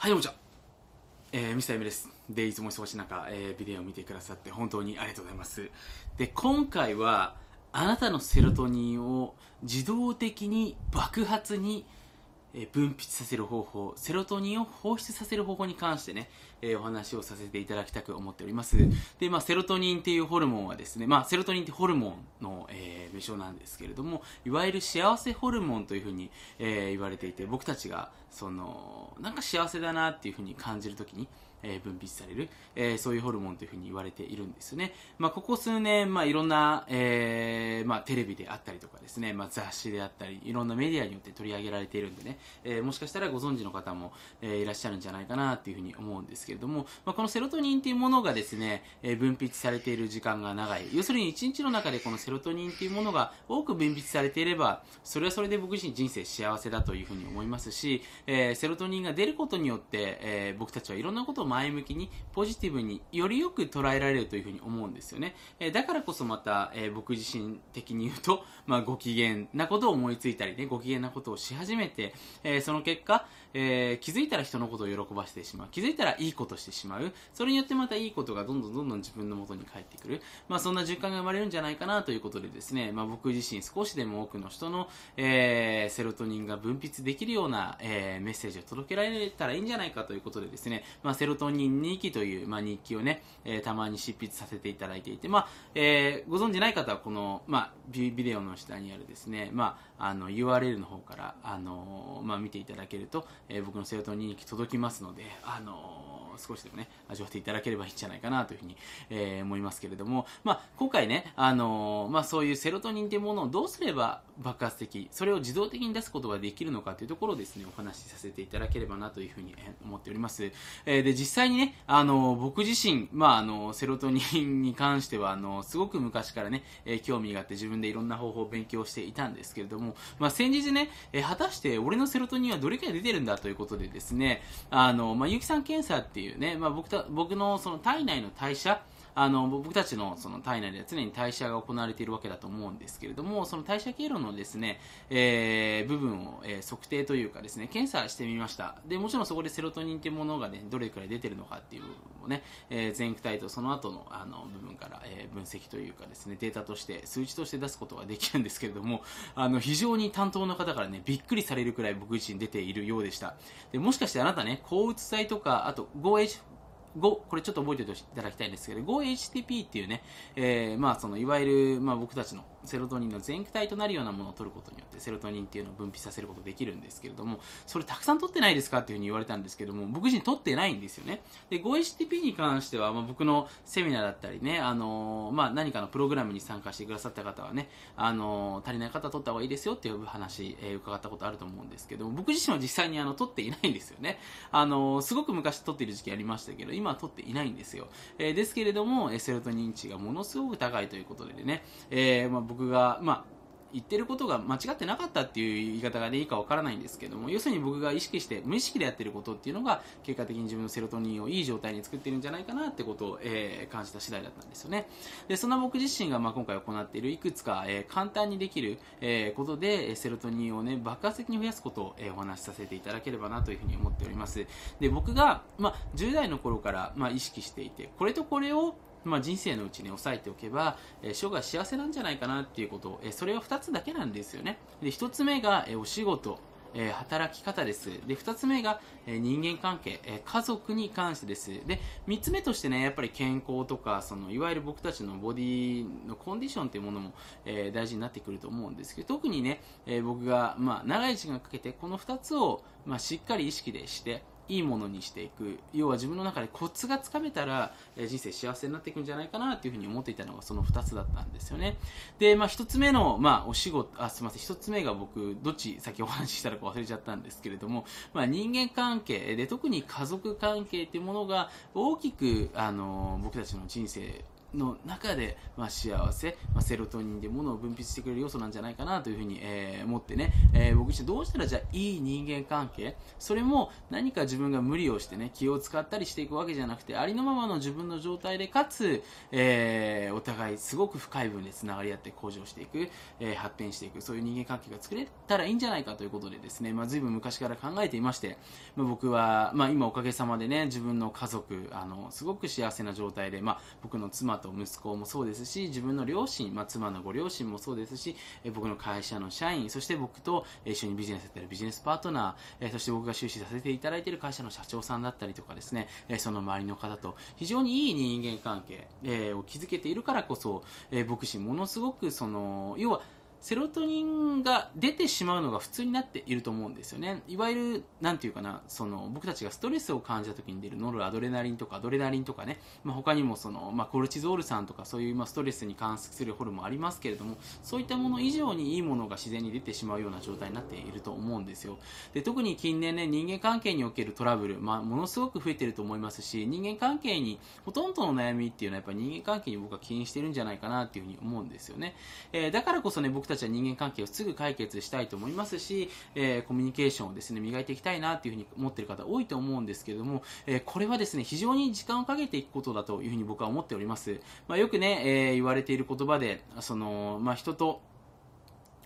はい、どうもじゃ。えー、ミスターエムです。で、いつも忙しい中、えー、ビデオを見てくださって本当にありがとうございます。で、今回は、あなたのセロトニンを自動的に爆発にえ分泌させる方法、セロトニンを放出させる方法に関してね、えーお話をさせていただきたく思っております。で、まあ、セロトニンっていうホルモンはですね、まあ、セロトニンってホルモンの、えー名称なんですけれども、いわゆる幸せホルモンというふうに、えー言われていて、僕たちが、その、なんか幸せだなっていうふうに感じるときに、えー分泌される、えーそういうホルモンというふうに言われているんですよね。まあ、ここ数年、まあ、いろんな、えーまあ、テレビであったりとかですね、まあ、雑誌であったり、いろんなメディアによって取り上げられているんでね、えーもしかしたらご存知の方も、えーいらっしゃるんじゃないかなっていうふうに思うんですけれども、まあ、このセロトニンっていうものがですね、えー分泌されている時間が長い。要するに1日の中でこのセロトニンっていうものが多く分泌されていれば、それはそれで僕自身人生幸せだというふうに思いますし、えーセロトニンが出ることによって、えー僕たちはいろんなことを前向きに、ポジティブによりよく捉えられるというふうに思うんですよね。えだからこそまた、え僕自身的に言うと、まあ、ご機嫌なことを思いついたりね、ご機嫌なことをし始めて、えその結果、え気づいたら人のことを喜ばせてしまう。気づいたらいいことしてしまう。それによってまたいいことがどんどんどんどん自分の元に返ってくる。まあそんな循環が生まれるんじゃないかなということでですね、まあ僕自身少しでも多くの人の、えーセロトニンが分泌できるような、えーメッセージを届けられたらいいんじゃないかということでですね、まあセロトニン日記という、まあ日記をね、えーたまに執筆させていただいていて、まあ、えーご存知ない方はこの、まあビデオの下にあるですね、まああの URL の方から、あのまあ見ていただけると、え僕のセロトニン日記届きますので、あの少しでもね、味わっていただければいいんじゃないかなというふうに、え思いますけれども、まあ、今回ね、あのまあ、そういうセロトニンというものをどうすれば爆発的、それを自動的に出すことができるのかというところをですね、お話しさせていただければなというふうに思っております。えで、実際にね、あの僕自身、まあ、あのセロトニンに関しては、あのすごく昔からね、えー興味があって自分でいろんな方法を勉強していたんですけれども、まあ、先日ね、えー果たして俺のセロトニンはどれくらい出てるんだということでですね、あの、まあ、有機酸検査っていうね、まあ、僕た、僕のその体内の代謝、あの、僕たちのその体内では常に代謝が行われているわけだと思うんですけれども、その代謝経路のですね、えー部分を、えー測定というかですね、検査してみました。で、もちろんそこでセロトニンっていうものがね、どれくらい出てるのかっていう部分をね、えー前駆体とその後のあの部分から、えー分析というかですね、データとして、数値として出すことができるんですけれども、あの、非常に担当の方からね、びっくりされるくらい僕自身出ているようでした。で、もしかしてあなたね、抗うつ剤とか、あと 5H、5これちょっと覚えておいていただきたいんですけど 5HTP っていうね、えーまあそのいわゆる、まあ、僕たちのセロトニンの全駆体となるようなものを取ることによってセロトニンっていうのを分泌させることできるんですけれどもそれたくさん取ってないですかっていうふうに言われたんですけども僕自身取ってないんですよね。で 5HTP に関しては、まあ、僕のセミナーだったりね、あのーまあ、何かのプログラムに参加してくださった方はね、あのー足りない方は取った方がいいですよっていう話、えー伺ったことあると思うんですけども僕自身は実際にあの取っていないんですよね。あのすごく昔取っている時期ありましたけど今は取っていないんですよ、えーですけれどもセロトニン値がものすごく高いということでね、えまあ、僕僕が、まあ言ってることが間違ってなかったっていう言い方がでいいかわからないんですけども要するに僕が意識して無意識でやってることっていうのが結果的に自分のセロトニンをいい状態に作ってるんじゃないかなってことを、えー感じた次第だったんですよね。でそんな僕自身がまあ今回行っているいくつか、えー簡単にできる、えーことでセロトニンをね爆発的に増やすことを、えーお話しさせていただければなというふうに思っております。で僕が、まあ、10代の頃から、まあ、意識していてこれとこれをまあ、人生のうちに押さえておけば、えー生涯幸せなんじゃないかなっていうこと、えそれは2つだけなんですよね。で、1つ目が、えお仕事、え働き方です。で、2つ目が、え人間関係、え家族に関してです。で、3つ目としてね、やっぱり健康とか、その、いわゆる僕たちのボディのコンディションっていうものも、えー大事になってくると思うんですけど、特にね、えー僕が、まあ、長い時間かけて、この2つを、まあ、しっかり意識でして、いいものにしていく。要は自分の中でコツがつかめたら、え人生幸せになっていくんじゃないかなっていうふうに思っていたのがその2つだったんですよね。で、まあ、1つ目の、まあ、お仕事あすみません。1つ目が僕どっち先お話ししたのか忘れちゃったんですけれども、まあ、人間関係で特に家族関係っていうものが大きく、あの僕たちの人生の中で、まあ、幸せ、まあ、セロトニンでものを分泌してくれる要素なんじゃないかなというふうに、えー、思ってね、えー、僕自身どうしたらじゃあいい人間関係それも何か自分が無理をしてね気を使ったりしていくわけじゃなくてありのままの自分の状態でかつ、えー、お互いすごく深い分でつながり合って向上していく、えー、発展していくそういう人間関係が作れたらいいんじゃないかということでですね、まあ、随分昔から考えていまして、まあ、僕は、まあ、今おかげさまでね自分の家族あのすごく幸せな状態で、まあ、僕の妻と息子もそうですし自分の両親、まあ、妻のご両親もそうですし、え僕の会社の社員そして僕と一緒にビジネスやってるビジネスパートナー、えそして僕が収支させていただいている会社の社長さんだったりとかですね、えその周りの方と非常にいい人間関係、えを築けているからこそ、え僕自身ものすごくその要はセロトニンが出てしまうのが普通になっていると思うんですよね。いわゆる、なんていうかな、その、僕たちがストレスを感じた時に出るノルアドレナリンとかアドレナリンとかね、まあ、他にもその、まあ、コルチゾール酸とかそういう、まあ、ストレスに関するホルモンありますけれども、そういったもの以上にいいものが自然に出てしまうような状態になっていると思うんですよ。で、特に近年ね、人間関係におけるトラブル、まあ、ものすごく増えてると思いますし、人間関係に、ほとんどの悩みっていうのはやっぱり人間関係に僕は起因してるんじゃないかなっていうふうに思うんですよね。えー、だからこそね、僕たちは人間関係をすぐ解決したいと思いますし、えー、コミュニケーションをですね、磨いていきたいなっていうふうに思っている方多いと思うんですけれども、えー、これはですね、非常に時間をかけていくことだというふうに僕は思っております。まあ、よくね、えー、言われている言葉で、その、まあ、人と、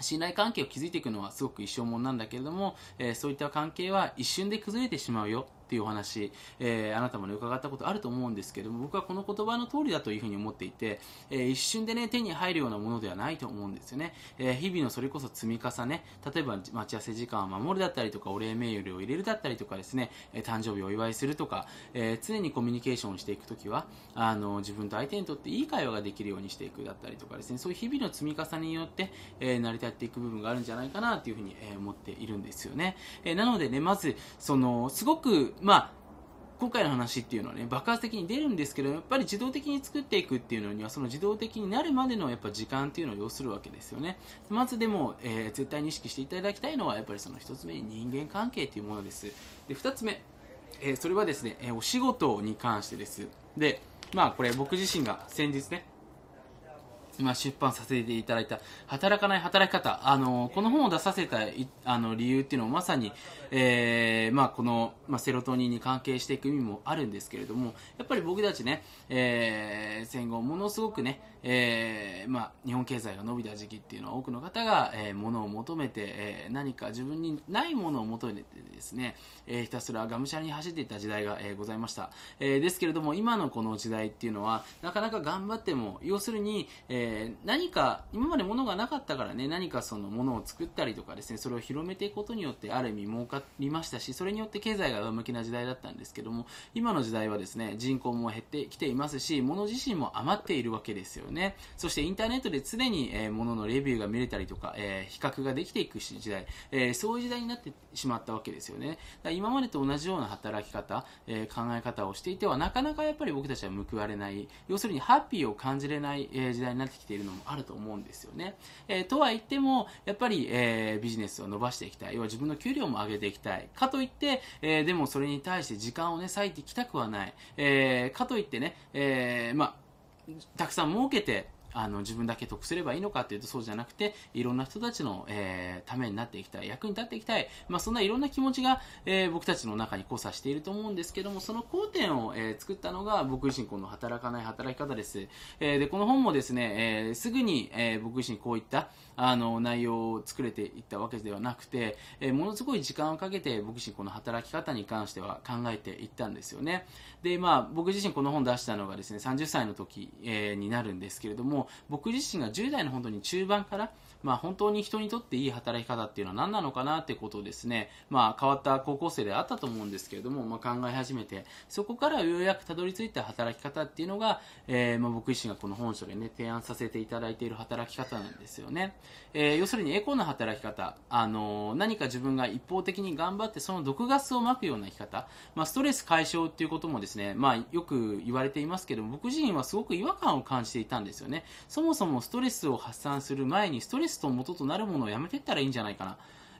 信頼関係を築いていくのはすごく一生もんなんだけれども、えー、そういった関係は一瞬で崩れてしまうよっていうお話、えー、あなたもね、伺ったことあると思うんですけども、僕はこの言葉の通りだというふうに思っていて、えー、一瞬でね、手に入るようなものではないと思うんですよね。えー、日々のそれこそ積み重ね、例えば待ち合わせ時間を守るだったりとか、お礼メールを入れるだったりとかですね、え誕生日をお祝いするとか、え常にコミュニケーションをしていくときは、あの、自分と相手にとっていい会話ができるようにしていくだったりとかですね、そういう日々の積み重ねによって、え成り立っていく部分があるんじゃないかなというふうに、え思っているんですよね。えなのでね、まず、その、すごく、まあ、今回の話っていうのはね、爆発的に出るんですけど、やっぱり自動的に作っていくっていうのには、その自動的になるまでのやっぱ時間っていうのを要するわけですよね。まずでも、えー、絶対に意識していただきたいのは、やっぱりその一つ目に人間関係っていうものです。で、二つ目、えー、それはですね、え、お仕事に関してです。で、まあこれ僕自身が先日ね、今出版させていただいた働かない働き方。あの、この本を出させたあの理由っていうのはまさに、えー、まあこの、まあ、セロトニンに関係していく意味もあるんですけれども、やっぱり僕たちね、えー、戦後ものすごくね、えー、まあ日本経済が伸びた時期っていうのは多くの方が、えー、物を求めて、えー、何か自分にないものを求めてですね、えー、ひたすらがむしゃらに走っていった時代が、えー、ございました。えー、ですけれども、今のこの時代っていうのは、なかなか頑張っても、要するに、えーえー、何か、今まで物がなかったからね、何かその物を作ったりとかですね、それを広めていくことによって、ある意味儲かりましたし、それによって経済が上向きな時代だったんですけども、今の時代はですね、人口も減ってきていますし、物自身も余っているわけですよね。そしてインターネットで常に、えー、物のレビューが見れたりとか、えー、比較ができていく時代、えー、そういう時代になってしまったわけですよねだ。今までと同じような働き方、え、考え方をしていては、なかなかやっぱり僕たちは報われない、要するにハッピーを感じれない、え、時代になってきているのもあると思うんですよね。えー、とは言っても、やっぱり、えー、ビジネスを伸ばしていきたい。要は自分の給料も上げていきたい。かといって、えー、でもそれに対して時間をね、割いてきたくはない。えー、かといってね、えー、まあ、たくさん儲けて、あの自分だけ得すればいいのかっていうとそうじゃなくていろんな人たちの、えー、ためになっていきたい役に立っていきたい、まあ、そんないろんな気持ちが、えー、僕たちの中に交差していると思うんですけどもその交点を、えー、作ったのが僕自身この働かない働き方です、えー、でこの本もですね、えー、すぐに、えー、僕自身こういったあの内容を作れていったわけではなくて、えー、ものすごい時間をかけて僕自身この働き方に関しては考えていったんですよね。でまあ僕自身この本出したのがですね30歳の時、えー、になるんですけれども僕自身が10代の本当に中盤からまあ、本当に人にとっていい働き方っていうのは何なのかなってことをですね、まあ、変わった高校生であったと思うんですけれども、まあ、考え始めて、そこからようやくたどり着いた働き方っていうのが、えー、まあ、僕自身がこの本書でね、提案させていただいている働き方なんですよね。えー、要するにエコな働き方、あのー、何か自分が一方的に頑張ってその毒ガスをまくような生き方、まあ、ストレス解消っていうこともですね、まあ、よく言われていますけど、僕自身はすごく違和感を感じていたんですよね。そもそもストレスを発散する前に、ストレスと元となるものをやめていったらいいんじゃないかな。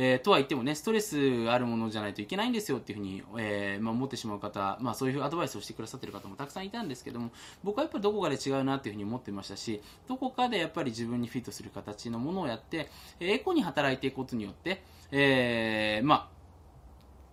えー、とは言ってもね、ストレスあるものじゃないといけないんですよっていうふうに、えー、まあ、思ってしまう方、まあ、そういうアドバイスをしてくださってる方もたくさんいたんですけども、僕はやっぱりどこかで違うなっていうふうに思ってましたし、どこかでやっぱり自分にフィットする形のものをやって、エコに働いていくことによって、えー、まあ、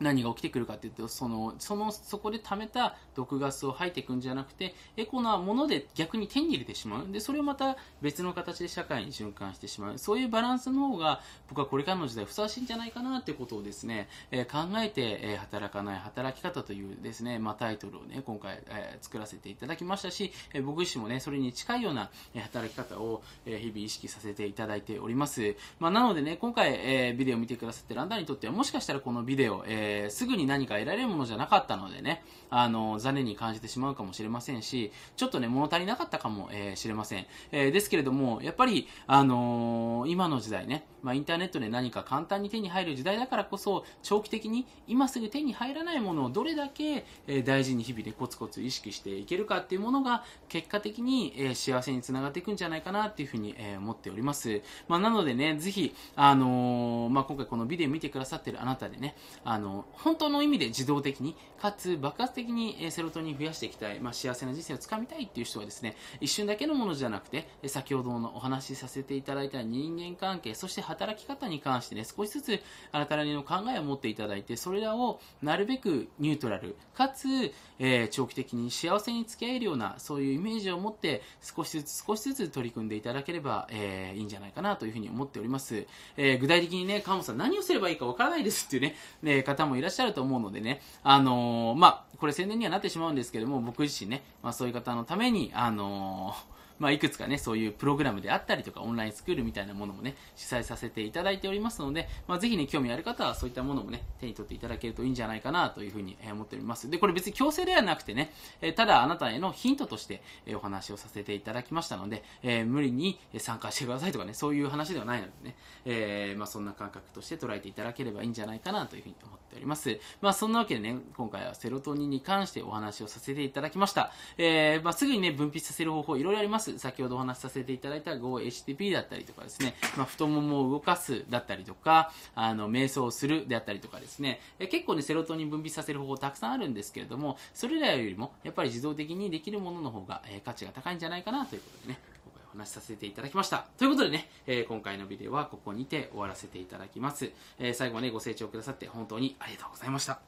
何が起きてくるかっていうと、その、その、そこで貯めた毒ガスを吐いていくんじゃなくて、エコなもので逆に手に入れてしまう。で、それをまた別の形で社会に循環してしまう。そういうバランスの方が、僕はこれからの時代ふさわしいんじゃないかなってことをですね、えー、考えて、えー、働かない働き方というですね、まあ、タイトルをね、今回、えー、作らせていただきましたし、え僕自身もね、それに近いような、え働き方を、え日々意識させていただいております。まあ、なのでね、今回、えビデオを見てくださってるあんたにとっては、もしかしたらこのビデオ、えすぐに何か得られるものじゃなかったのでね、あの、残念に感じてしまうかもしれませんし、ちょっとね、物足りなかったかも、えー、れません。えー、ですけれども、やっぱり、あのー、今の時代ね、まあ、インターネットで何か簡単に手に入る時代だからこそ、長期的に今すぐ手に入らないものをどれだけ、え大事に日々でコツコツ意識していけるかっていうものが、結果的に、え幸せにつながっていくんじゃないかなっていうふうに、え思っております。まあ、なのでね、ぜひ、あのまあ、今回このビデオ見てくださってるあなたでね、あの、本当の意味で自動的に、かつ爆発的にセロトニン増やしていきたい、まあ、幸せな人生をつかみたいっていう人はですね、一瞬だけのものじゃなくて、先ほどのお話しさせていただいた人間関係、そして働き方に関してね、少しずつあなたなりの考えを持っていただいて、それらをなるべくニュートラル、かつ、えー、長期的に幸せに付き合えるような、そういうイメージを持って、少しずつ少しずつ取り組んでいただければ、えー、いいんじゃないかなというふうに思っております。えー、具体的にね、川本さん何をすればいいかわからないですっていうね、ね方もいらっしゃると思うのでね、あの、まあ、これ宣伝にはなってしまうんですけども、僕自身ね、まあそういう方のために、あのまあ、いくつかね、そういうプログラムであったりとか、オンラインスクールみたいなものもね、主催させていただいておりますので、まあ、ぜひね、興味ある方はそういったものもね、手に取っていただけるといいんじゃないかなというふうに思っております。で、これ別に強制ではなくてね、ただあなたへのヒントとしてお話をさせていただきましたので、えー、無理に参加してくださいとかね、そういう話ではないのでね、えー、まあ、そんな感覚として捉えていただければいいんじゃないかなというふうに思っております。まあ、そんなわけでね、今回はセロトニンに関してお話をさせていただきました。えー、まあ、すぐにね、分泌させる方法いろいろあります。先ほどお話しさせていただいた GoHTP だったりとかですね、まあ、太ももを動かすだったりとか、あの、瞑想するであったりとかですね、結構ね、セロトニン分泌させる方法たくさんあるんですけれども、それらよりも、やっぱり自動的にできるものの方が、え価値が高いんじゃないかなということでね、お話しさせていただきました。ということでね、えー、今回のビデオはここにて終わらせていただきます。えー、最後までご清聴くださって本当にありがとうございました。